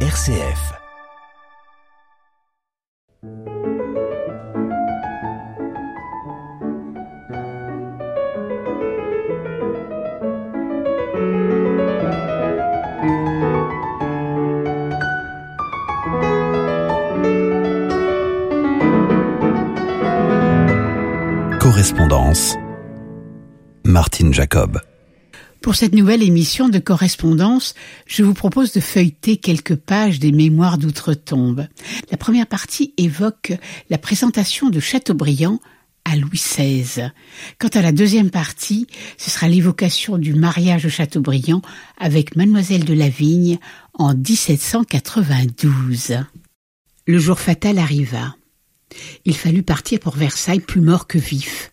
RCF. Correspondance. Martine Jacob. Pour cette nouvelle émission de correspondance, je vous propose de feuilleter quelques pages des Mémoires d'outre-tombe. La première partie évoque la présentation de Chateaubriand à Louis XVI. Quant à la deuxième partie, ce sera l'évocation du mariage de Chateaubriand avec Mademoiselle de Lavigne en 1792. Le jour fatal arriva. Il fallut partir pour Versailles plus mort que vif.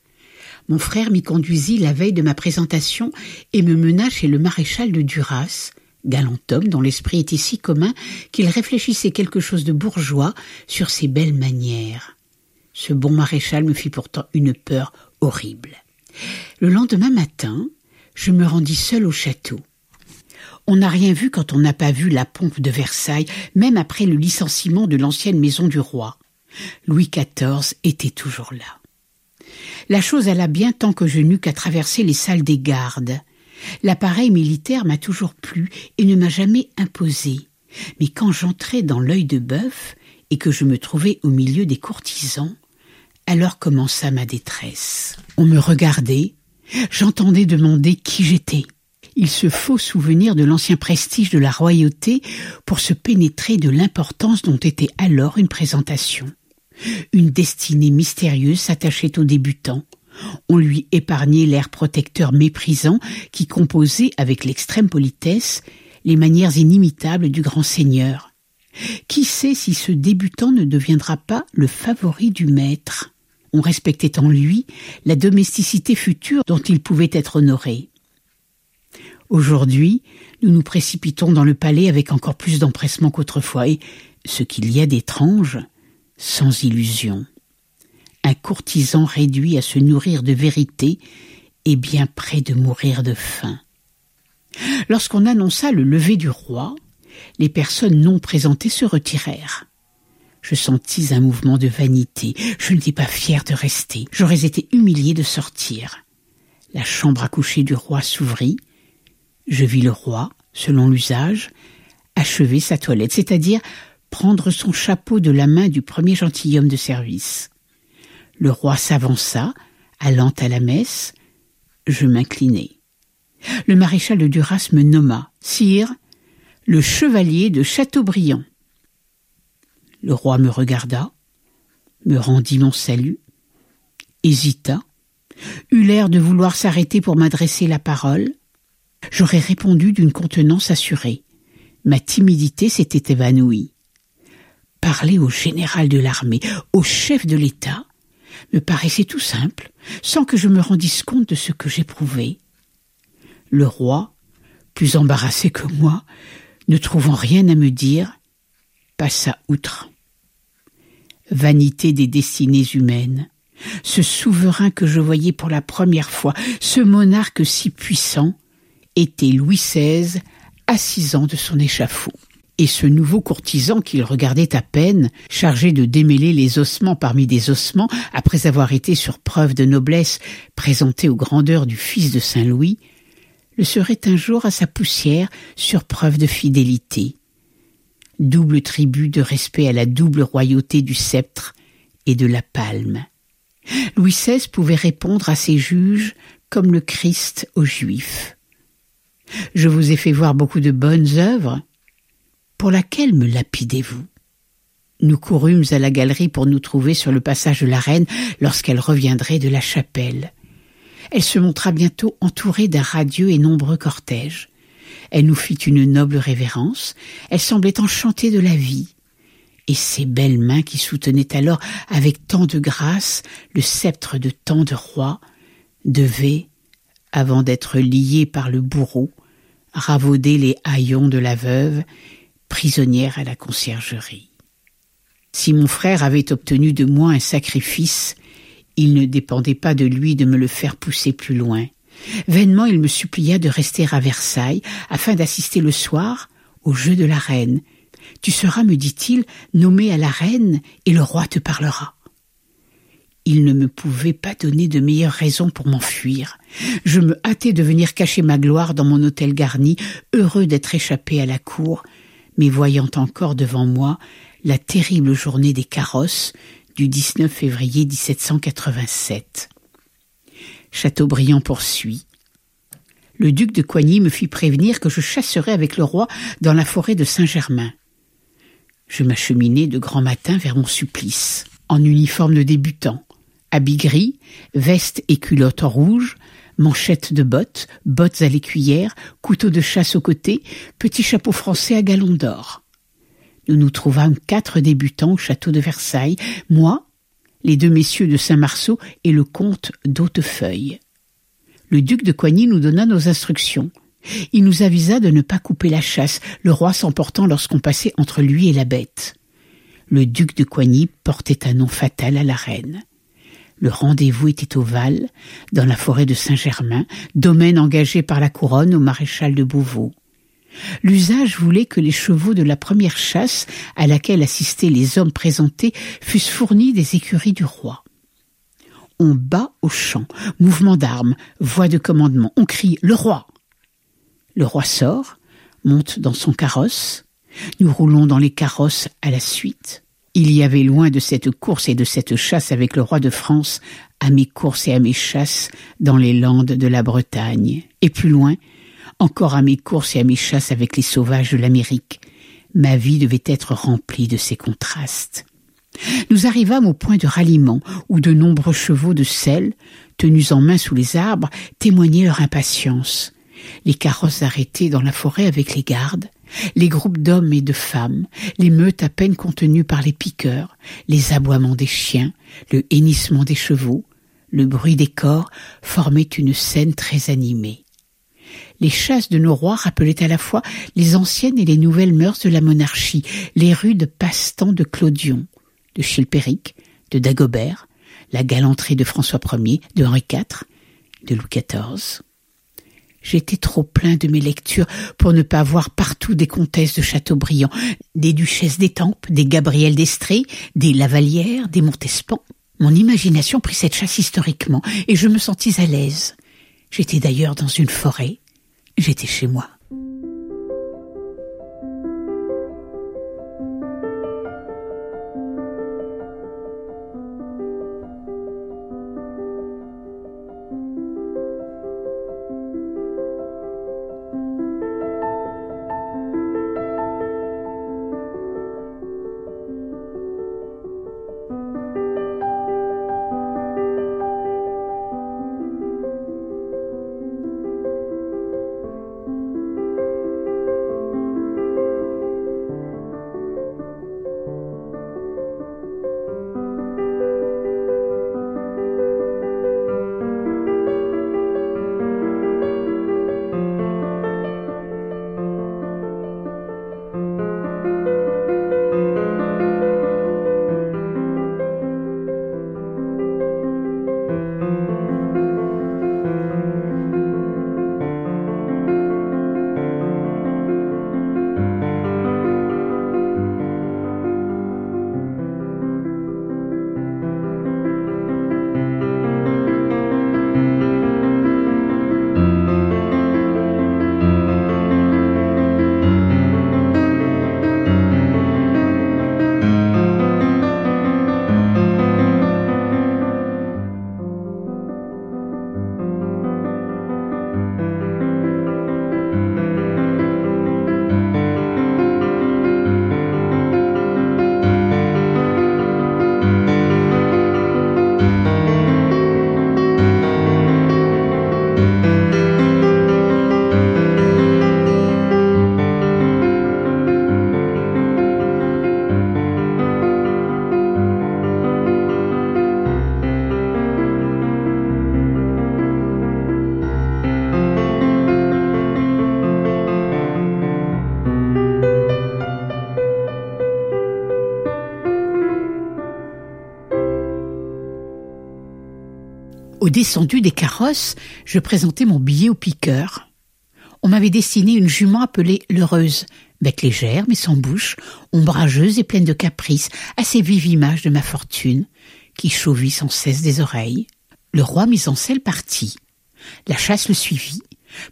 Mon frère m'y conduisit la veille de ma présentation et me mena chez le maréchal de Duras, galant homme dont l'esprit était si commun qu'il réfléchissait quelque chose de bourgeois sur ses belles manières. Ce bon maréchal me fit pourtant une peur horrible. Le lendemain matin, je me rendis seul au château. On n'a rien vu quand on n'a pas vu la pompe de Versailles, même après le licenciement de l'ancienne maison du roi. Louis XIV était toujours là. La chose alla bien tant que je n'eus qu'à traverser les salles des gardes. L'appareil militaire m'a toujours plu et ne m'a jamais imposé. Mais quand j'entrai dans l'œil de bœuf et que je me trouvai au milieu des courtisans, alors commença ma détresse. On me regardait, j'entendais demander qui j'étais. Il se faut souvenir de l'ancien prestige de la royauté pour se pénétrer de l'importance dont était alors une présentation. Une destinée mystérieuse s'attachait au débutant. On lui épargnait l'air protecteur méprisant qui composait avec l'extrême politesse les manières inimitables du grand seigneur. Qui sait si ce débutant ne deviendra pas le favori du maître? On respectait en lui la domesticité future dont il pouvait être honoré. Aujourd'hui, nous nous précipitons dans le palais avec encore plus d'empressement qu'autrefois, et ce qu'il y a d'étrange, sans illusion. Un courtisan réduit à se nourrir de vérité est bien près de mourir de faim. Lorsqu'on annonça le lever du roi, les personnes non présentées se retirèrent. Je sentis un mouvement de vanité. Je n'étais pas fier de rester. J'aurais été humilié de sortir. La chambre à coucher du roi s'ouvrit. Je vis le roi, selon l'usage, achever sa toilette, c'est-à-dire prendre son chapeau de la main du premier gentilhomme de service. Le roi s'avança, allant à la messe. Je m'inclinai. Le maréchal de Duras me nomma Sire, le chevalier de Chateaubriand. Le roi me regarda, me rendit mon salut, hésita, eut l'air de vouloir s'arrêter pour m'adresser la parole. J'aurais répondu d'une contenance assurée. Ma timidité s'était évanouie parler au général de l'armée, au chef de l'État, me paraissait tout simple, sans que je me rendisse compte de ce que j'éprouvais. Le roi, plus embarrassé que moi, ne trouvant rien à me dire, passa outre. Vanité des destinées humaines, ce souverain que je voyais pour la première fois, ce monarque si puissant, était Louis XVI, assisant de son échafaud et ce nouveau courtisan qu'il regardait à peine, chargé de démêler les ossements parmi des ossements, après avoir été sur preuve de noblesse présenté aux grandeurs du fils de Saint Louis, le serait un jour à sa poussière sur preuve de fidélité. Double tribut de respect à la double royauté du sceptre et de la palme. Louis XVI pouvait répondre à ses juges comme le Christ aux Juifs. Je vous ai fait voir beaucoup de bonnes œuvres, pour laquelle me lapidez-vous? Nous courûmes à la galerie pour nous trouver sur le passage de la reine lorsqu'elle reviendrait de la chapelle. Elle se montra bientôt entourée d'un radieux et nombreux cortège. Elle nous fit une noble révérence, elle semblait enchantée de la vie. Et ses belles mains qui soutenaient alors avec tant de grâce le sceptre de tant de rois devaient, avant d'être liées par le bourreau, ravauder les haillons de la veuve prisonnière à la conciergerie. Si mon frère avait obtenu de moi un sacrifice, il ne dépendait pas de lui de me le faire pousser plus loin. Vainement il me supplia de rester à Versailles afin d'assister le soir au jeu de la reine, Tu seras, me dit-il, nommé à la reine et le roi te parlera. Il ne me pouvait pas donner de meilleure raison pour m'enfuir. Je me hâtais de venir cacher ma gloire dans mon hôtel garni, heureux d'être échappé à la cour, mais voyant encore devant moi la terrible journée des carrosses du 19 février 1787. Chateaubriand poursuit. Le duc de Coigny me fit prévenir que je chasserais avec le roi dans la forêt de Saint-Germain. Je m'acheminai de grand matin vers mon supplice, en uniforme de débutant, habit gris, veste et culotte rouge, manchette de bottes, bottes à l'écuyère, couteau de chasse au côté, petit chapeau français à galon d'or. Nous nous trouvâmes quatre débutants au château de Versailles, moi, les deux messieurs de Saint-Marceau et le comte d'Hautefeuille. Le duc de Coigny nous donna nos instructions. Il nous avisa de ne pas couper la chasse, le roi s'emportant lorsqu'on passait entre lui et la bête. Le duc de Coigny portait un nom fatal à la reine. Le rendez-vous était au Val, dans la forêt de Saint-Germain, domaine engagé par la couronne au maréchal de Beauvau. L'usage voulait que les chevaux de la première chasse, à laquelle assistaient les hommes présentés, fussent fournis des écuries du roi. On bat au champ, mouvement d'armes, voix de commandement, on crie Le roi. Le roi sort, monte dans son carrosse, nous roulons dans les carrosses à la suite. Il y avait loin de cette course et de cette chasse avec le roi de France à mes courses et à mes chasses dans les landes de la Bretagne. Et plus loin, encore à mes courses et à mes chasses avec les sauvages de l'Amérique. Ma vie devait être remplie de ces contrastes. Nous arrivâmes au point de ralliement, où de nombreux chevaux de sel, tenus en main sous les arbres, témoignaient leur impatience. Les carrosses arrêtés dans la forêt avec les gardes, les groupes d'hommes et de femmes, les meutes à peine contenues par les piqueurs, les aboiements des chiens, le hennissement des chevaux, le bruit des corps formaient une scène très animée. Les chasses de nos rois rappelaient à la fois les anciennes et les nouvelles mœurs de la monarchie, les rudes passe-temps de Clodion, de Chilpéric, de Dagobert, la galanterie de François Ier, de Henri IV, de Louis XIV. J'étais trop plein de mes lectures pour ne pas voir partout des comtesses de Châteaubriand, des duchesses d'Étampes, des Gabrielles d'Estrée, des Lavalières, des Montespan. Mon imagination prit cette chasse historiquement, et je me sentis à l'aise. J'étais d'ailleurs dans une forêt. J'étais chez moi. Descendu des carrosses, je présentai mon billet au piqueur. On m'avait destiné une jument appelée l'heureuse, bête légère mais sans bouche, ombrageuse et pleine de caprices, assez vive image de ma fortune, qui chauvit sans cesse des oreilles. Le roi mis en selle partit. La chasse le suivit.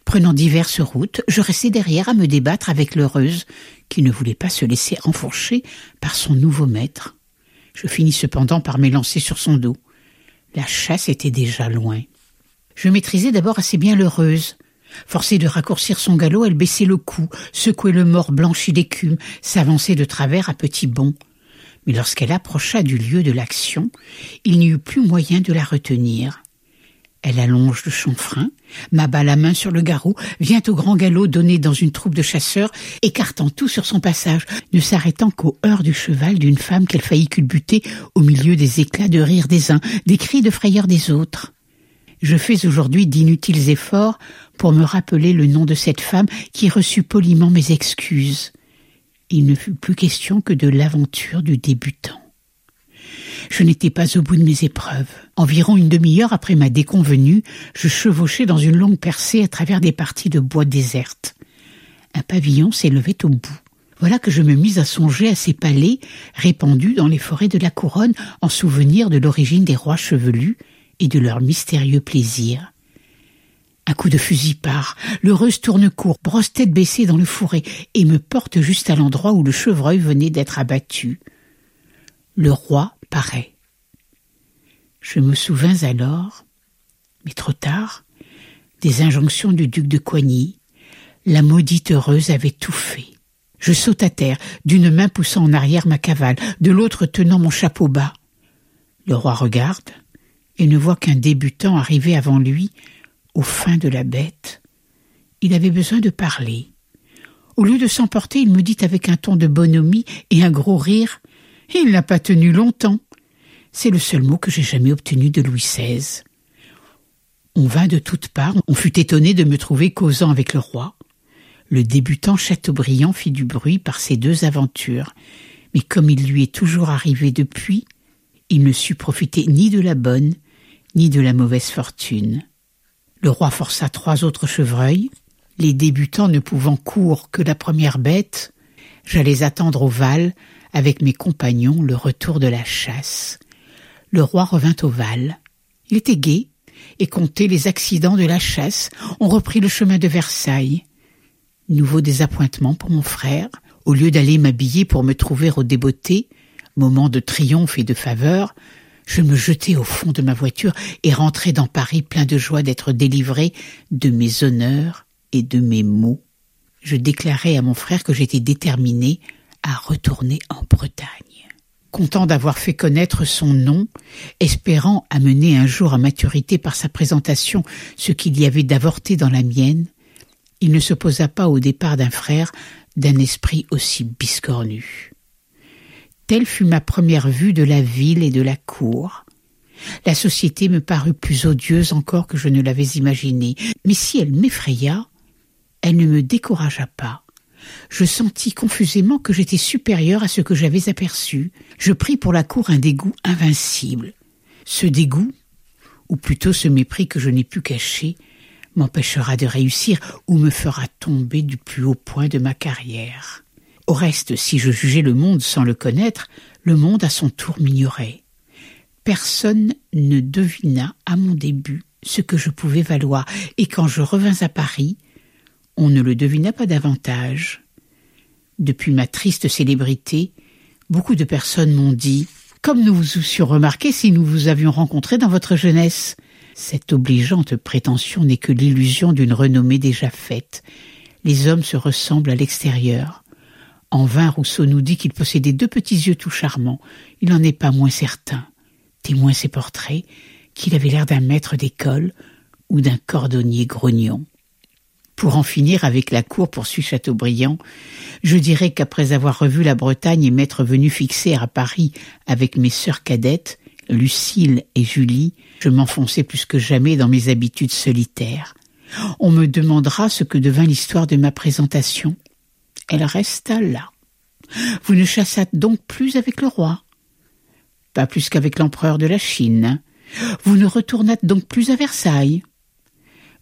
Prenant diverses routes, je restai derrière à me débattre avec l'heureuse, qui ne voulait pas se laisser enfourcher par son nouveau maître. Je finis cependant par m'élancer sur son dos. La chasse était déjà loin. Je maîtrisais d'abord assez bien l'heureuse. Forcée de raccourcir son galop, elle baissait le cou, secouait le mort blanchi d'écume, s'avançait de travers à petits bonds. Mais lorsqu'elle approcha du lieu de l'action, il n'y eut plus moyen de la retenir. Elle allonge le chanfrein, m'abat la main sur le garrot, vient au grand galop donné dans une troupe de chasseurs, écartant tout sur son passage, ne s'arrêtant qu'aux heures du cheval d'une femme qu'elle faillit culbuter au milieu des éclats de rire des uns, des cris de frayeur des autres. Je fais aujourd'hui d'inutiles efforts pour me rappeler le nom de cette femme qui reçut poliment mes excuses. Il ne fut plus question que de l'aventure du débutant. Je n'étais pas au bout de mes épreuves. Environ une demi-heure après ma déconvenue, je chevauchais dans une longue percée à travers des parties de bois désertes. Un pavillon s'élevait au bout. Voilà que je me mis à songer à ces palais répandus dans les forêts de la couronne en souvenir de l'origine des rois chevelus et de leurs mystérieux plaisirs. Un coup de fusil part, l'heureuse tourne court, brosse tête baissée dans le fourré, et me porte juste à l'endroit où le chevreuil venait d'être abattu. Le roi Je me souvins alors, mais trop tard, des injonctions du duc de Coigny. La maudite heureuse avait tout fait. Je saute à terre, d'une main poussant en arrière ma cavale, de l'autre tenant mon chapeau bas. Le roi regarde et ne voit qu'un débutant arriver avant lui, au fin de la bête. Il avait besoin de parler. Au lieu de s'emporter, il me dit avec un ton de bonhomie et un gros rire il n'a pas tenu longtemps. C'est le seul mot que j'ai jamais obtenu de Louis XVI. On vint de toutes parts, on fut étonné de me trouver causant avec le roi. Le débutant Chateaubriand fit du bruit par ces deux aventures, mais comme il lui est toujours arrivé depuis, il ne sut profiter ni de la bonne ni de la mauvaise fortune. Le roi força trois autres chevreuils, les débutants ne pouvant court que la première bête, j'allais attendre au Val avec mes compagnons le retour de la chasse. Le roi revint au Val. Il était gai et comptait les accidents de la chasse. On reprit le chemin de Versailles. Nouveau désappointement pour mon frère. Au lieu d'aller m'habiller pour me trouver au débeauté, moment de triomphe et de faveur, je me jetai au fond de ma voiture et rentrai dans Paris plein de joie d'être délivré de mes honneurs et de mes maux. Je déclarai à mon frère que j'étais déterminé à retourner en Bretagne. Content d'avoir fait connaître son nom, espérant amener un jour à maturité par sa présentation ce qu'il y avait d'avorté dans la mienne, il ne se posa pas au départ d'un frère d'un esprit aussi biscornu. Telle fut ma première vue de la ville et de la cour. La société me parut plus odieuse encore que je ne l'avais imaginé, mais si elle m'effraya, elle ne me découragea pas je sentis confusément que j'étais supérieur à ce que j'avais aperçu. Je pris pour la cour un dégoût invincible. Ce dégoût, ou plutôt ce mépris que je n'ai pu cacher, m'empêchera de réussir ou me fera tomber du plus haut point de ma carrière. Au reste, si je jugeais le monde sans le connaître, le monde à son tour m'ignorait. Personne ne devina à mon début ce que je pouvais valoir, et quand je revins à Paris, on ne le devina pas davantage. Depuis ma triste célébrité, beaucoup de personnes m'ont dit Comme nous vous eussions remarqué si nous vous avions rencontré dans votre jeunesse. Cette obligeante prétention n'est que l'illusion d'une renommée déjà faite. Les hommes se ressemblent à l'extérieur. En vain Rousseau nous dit qu'il possédait deux petits yeux tout charmants. Il n'en est pas moins certain. Témoin ses portraits, qu'il avait l'air d'un maître d'école ou d'un cordonnier grognon. Pour en finir avec la cour, poursuit Chateaubriand, je dirais qu'après avoir revu la Bretagne et m'être venu fixer à Paris avec mes sœurs cadettes, Lucille et Julie, je m'enfonçais plus que jamais dans mes habitudes solitaires. On me demandera ce que devint l'histoire de ma présentation. Elle resta là. Vous ne chassâtes donc plus avec le roi? Pas plus qu'avec l'empereur de la Chine. Vous ne retournâtes donc plus à Versailles?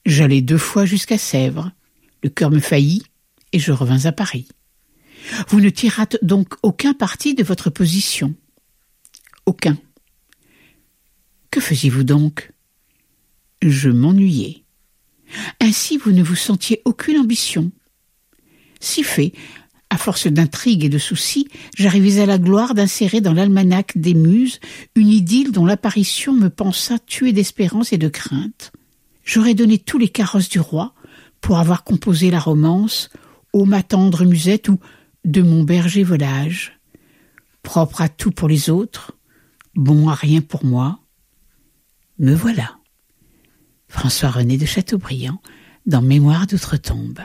J'allai deux fois jusqu'à Sèvres. Le cœur me faillit et je revins à Paris. Vous ne tirâtes donc aucun parti de votre position. Aucun. Que faisiez-vous donc? Je m'ennuyais. Ainsi vous ne vous sentiez aucune ambition. Si fait, à force d'intrigues et de soucis, j'arrivais à la gloire d'insérer dans l'almanach des muses une idylle dont l'apparition me pensa tuer d'espérance et de crainte. J'aurais donné tous les carrosses du roi pour avoir composé la romance Ô ma tendre musette ou De mon berger volage. Propre à tout pour les autres, bon à rien pour moi. Me voilà. François René de Chateaubriand dans Mémoire d'outre-tombe.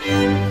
Música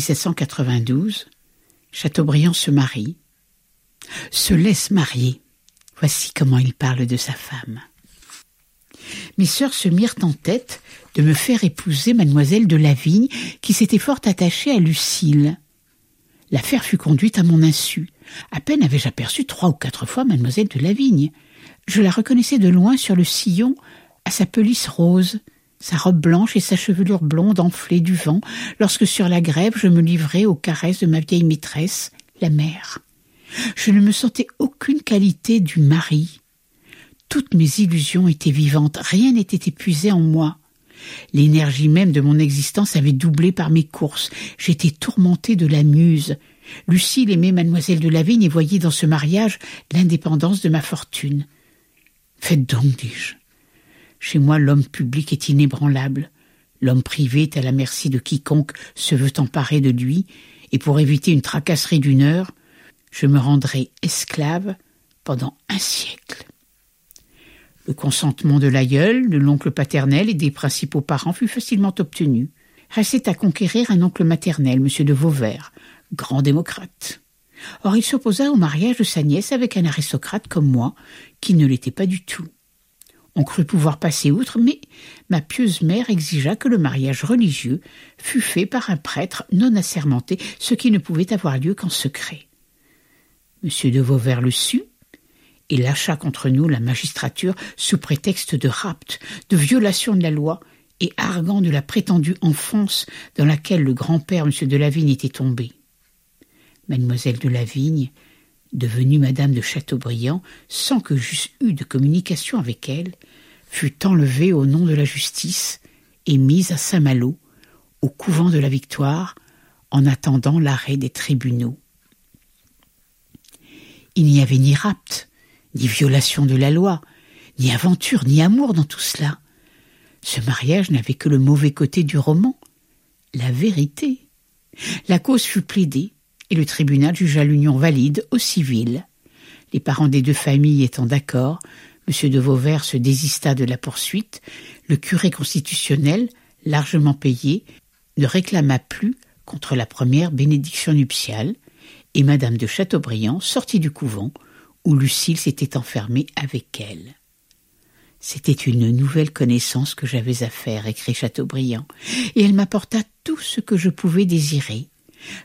1792, Chateaubriand se marie, se laisse marier. Voici comment il parle de sa femme. Mes sœurs se mirent en tête de me faire épouser mademoiselle de Lavigne, qui s'était fort attachée à Lucille. L'affaire fut conduite à mon insu. À peine avais-je aperçu trois ou quatre fois mademoiselle de Lavigne. Je la reconnaissais de loin sur le sillon, à sa pelisse rose, sa robe blanche et sa chevelure blonde enflée du vent, lorsque sur la grève je me livrais aux caresses de ma vieille maîtresse, la mère. Je ne me sentais aucune qualité du mari. Toutes mes illusions étaient vivantes, rien n'était épuisé en moi. L'énergie même de mon existence avait doublé par mes courses. J'étais tourmentée de la muse. Lucille aimait mademoiselle de Lavigne et voyait dans ce mariage l'indépendance de ma fortune. Faites donc, dis-je. Chez moi, l'homme public est inébranlable. L'homme privé est à la merci de quiconque se veut emparer de lui, et pour éviter une tracasserie d'une heure, je me rendrai esclave pendant un siècle. Le consentement de l'aïeul, de l'oncle paternel et des principaux parents fut facilement obtenu. Restait à conquérir un oncle maternel, M. de Vauvert, grand démocrate. Or il s'opposa au mariage de sa nièce avec un aristocrate comme moi, qui ne l'était pas du tout. On crut pouvoir passer outre, mais ma pieuse mère exigea que le mariage religieux fût fait par un prêtre non assermenté, ce qui ne pouvait avoir lieu qu'en secret. M. de Vauvert le sut, et lâcha contre nous la magistrature sous prétexte de rapt, de violation de la loi, et arguant de la prétendue enfance dans laquelle le grand-père M. de Lavigne était tombé. Mademoiselle de Lavigne, devenue madame de Chateaubriand, sans que j'eusse eu de communication avec elle, fut enlevée au nom de la justice et mise à Saint-Malo, au couvent de la Victoire, en attendant l'arrêt des tribunaux. Il n'y avait ni rapt, ni violation de la loi, ni aventure, ni amour dans tout cela. Ce mariage n'avait que le mauvais côté du roman, la vérité. La cause fut plaidée, et le tribunal jugea l'union valide au civil. Les parents des deux familles étant d'accord, M. de Vauvert se désista de la poursuite, le curé constitutionnel, largement payé, ne réclama plus contre la première bénédiction nuptiale, et Madame de Chateaubriand sortit du couvent, où Lucille s'était enfermée avec elle. C'était une nouvelle connaissance que j'avais à faire, écrit Chateaubriand, et elle m'apporta tout ce que je pouvais désirer.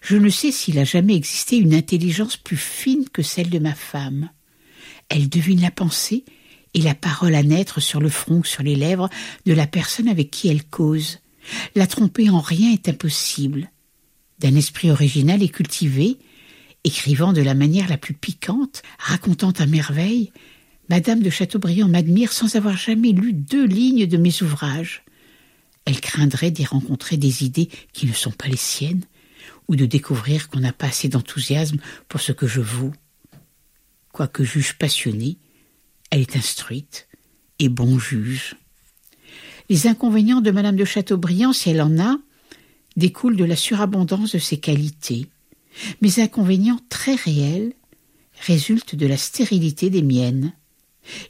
Je ne sais s'il a jamais existé une intelligence plus fine que celle de ma femme. Elle devine la pensée et la parole à naître sur le front ou sur les lèvres de la personne avec qui elle cause. La tromper en rien est impossible. D'un esprit original et cultivé, écrivant de la manière la plus piquante, racontant à merveille, Madame de Chateaubriand m'admire sans avoir jamais lu deux lignes de mes ouvrages. Elle craindrait d'y rencontrer des idées qui ne sont pas les siennes, ou de découvrir qu'on n'a pas assez d'enthousiasme pour ce que je vaux. Quoique juge passionnée, elle est instruite et bon juge. Les inconvénients de Madame de Chateaubriand, si elle en a, découlent de la surabondance de ses qualités. Mes inconvénients très réels résultent de la stérilité des miennes.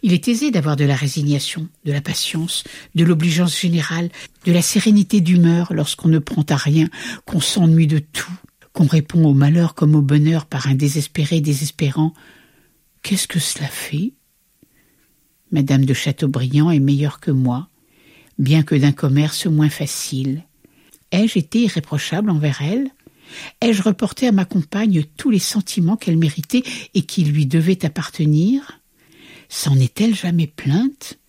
Il est aisé d'avoir de la résignation, de la patience, de l'obligeance générale, de la sérénité d'humeur lorsqu'on ne prend à rien, qu'on s'ennuie de tout, qu'on répond au malheur comme au bonheur par un désespéré désespérant. Qu'est-ce que cela fait? Madame de Chateaubriand est meilleure que moi, bien que d'un commerce moins facile. Ai-je été irréprochable envers elle? Ai-je reporté à ma compagne tous les sentiments qu'elle méritait et qui lui devaient appartenir? S'en est-elle jamais plainte?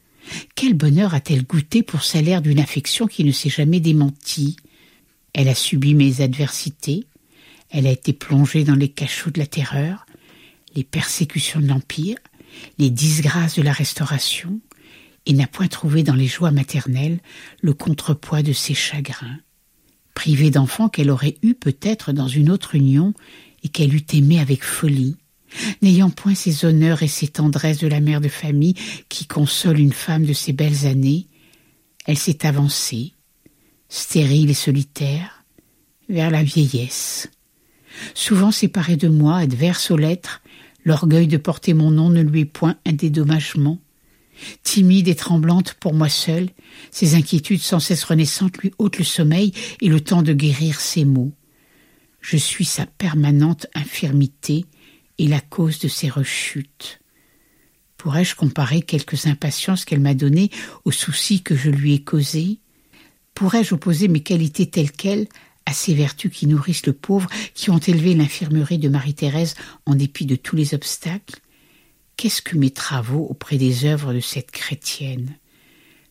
Quel bonheur a-t-elle goûté pour salaire d'une affection qui ne s'est jamais démentie? Elle a subi mes adversités, elle a été plongée dans les cachots de la terreur, les persécutions de l'Empire, les disgrâces de la Restauration, et n'a point trouvé dans les joies maternelles le contrepoids de ses chagrins. Privée d'enfants qu'elle aurait eu peut-être dans une autre union et qu'elle eût aimé avec folie, n'ayant point ces honneurs et ces tendresses de la mère de famille qui consolent une femme de ses belles années, elle s'est avancée, stérile et solitaire, vers la vieillesse. Souvent séparée de moi, adverse aux lettres, l'orgueil de porter mon nom ne lui est point un dédommagement. Timide et tremblante pour moi seule, ses inquiétudes sans cesse renaissantes lui ôtent le sommeil et le temps de guérir ses maux. Je suis sa permanente infirmité et la cause de ses rechutes. Pourrais-je comparer quelques impatiences qu'elle m'a données aux soucis que je lui ai causés? Pourrais-je opposer mes qualités telles quelles à ces vertus qui nourrissent le pauvre, qui ont élevé l'infirmerie de Marie-Thérèse en dépit de tous les obstacles? Qu'est-ce que mes travaux auprès des œuvres de cette chrétienne?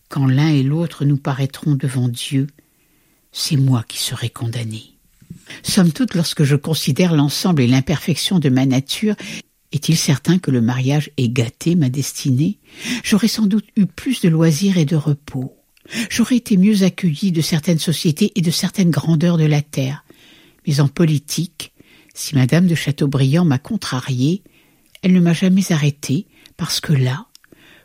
Quand l'un et l'autre nous paraîtront devant Dieu, c'est moi qui serai condamné. Somme toute, lorsque je considère l'ensemble et l'imperfection de ma nature, est-il certain que le mariage ait gâté ma destinée? J'aurais sans doute eu plus de loisirs et de repos. J'aurais été mieux accueilli de certaines sociétés et de certaines grandeurs de la terre. Mais en politique, si madame de Chateaubriand m'a contrarié, elle ne m'a jamais arrêté, parce que là,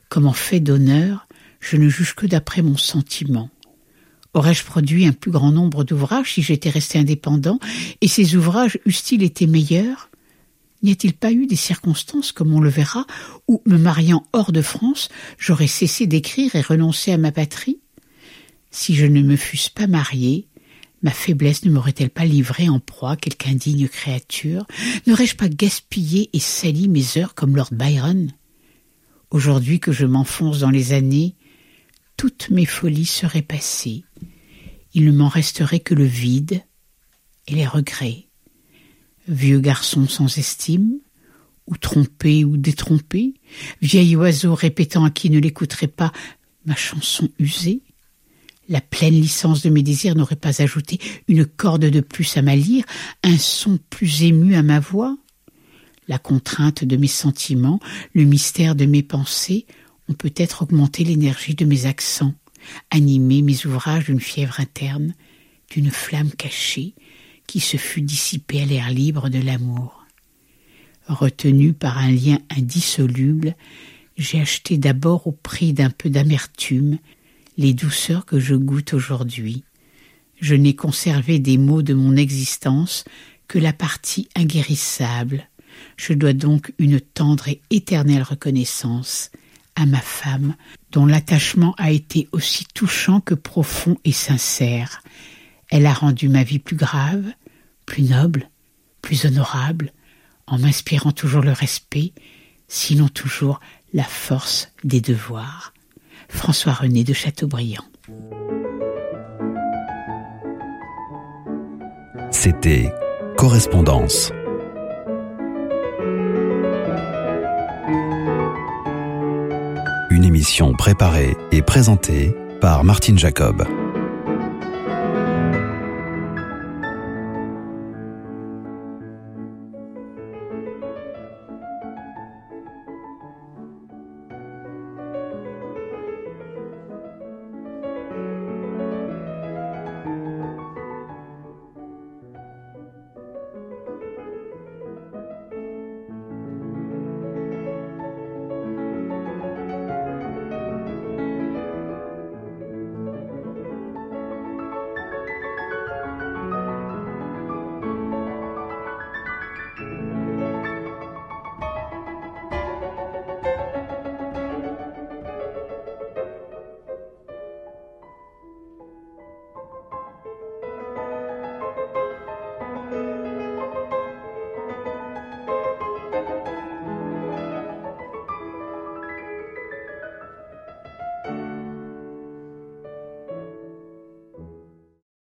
comme en fait d'honneur, je ne juge que d'après mon sentiment. Aurais-je produit un plus grand nombre d'ouvrages si j'étais resté indépendant, et ces ouvrages eussent-ils été meilleurs? N'y a-t-il pas eu des circonstances, comme on le verra, où, me mariant hors de France, j'aurais cessé d'écrire et renoncé à ma patrie? Si je ne me fusse pas marié, ma faiblesse ne m'aurait-elle pas livré en proie à quelque indigne créature? N'aurais-je pas gaspillé et sali mes heures comme Lord Byron? Aujourd'hui que je m'enfonce dans les années, toutes mes folies seraient passées. Il ne m'en resterait que le vide et les regrets. Vieux garçon sans estime, ou trompé ou détrompé, vieil oiseau répétant à qui ne l'écouterait pas ma chanson usée, la pleine licence de mes désirs n'aurait pas ajouté une corde de plus à ma lyre, un son plus ému à ma voix. La contrainte de mes sentiments, le mystère de mes pensées ont peut-être augmenté l'énergie de mes accents, animé mes ouvrages d'une fièvre interne, d'une flamme cachée qui se fut dissipée à l'air libre de l'amour. Retenu par un lien indissoluble, j'ai acheté d'abord au prix d'un peu d'amertume les douceurs que je goûte aujourd'hui. Je n'ai conservé des mots de mon existence que la partie inguérissable. Je dois donc une tendre et éternelle reconnaissance à ma femme, dont l'attachement a été aussi touchant que profond et sincère. Elle a rendu ma vie plus grave, plus noble, plus honorable, en m'inspirant toujours le respect, sinon toujours la force des devoirs. François René de Chateaubriand. C'était Correspondance. Une émission préparée et présentée par Martine Jacob.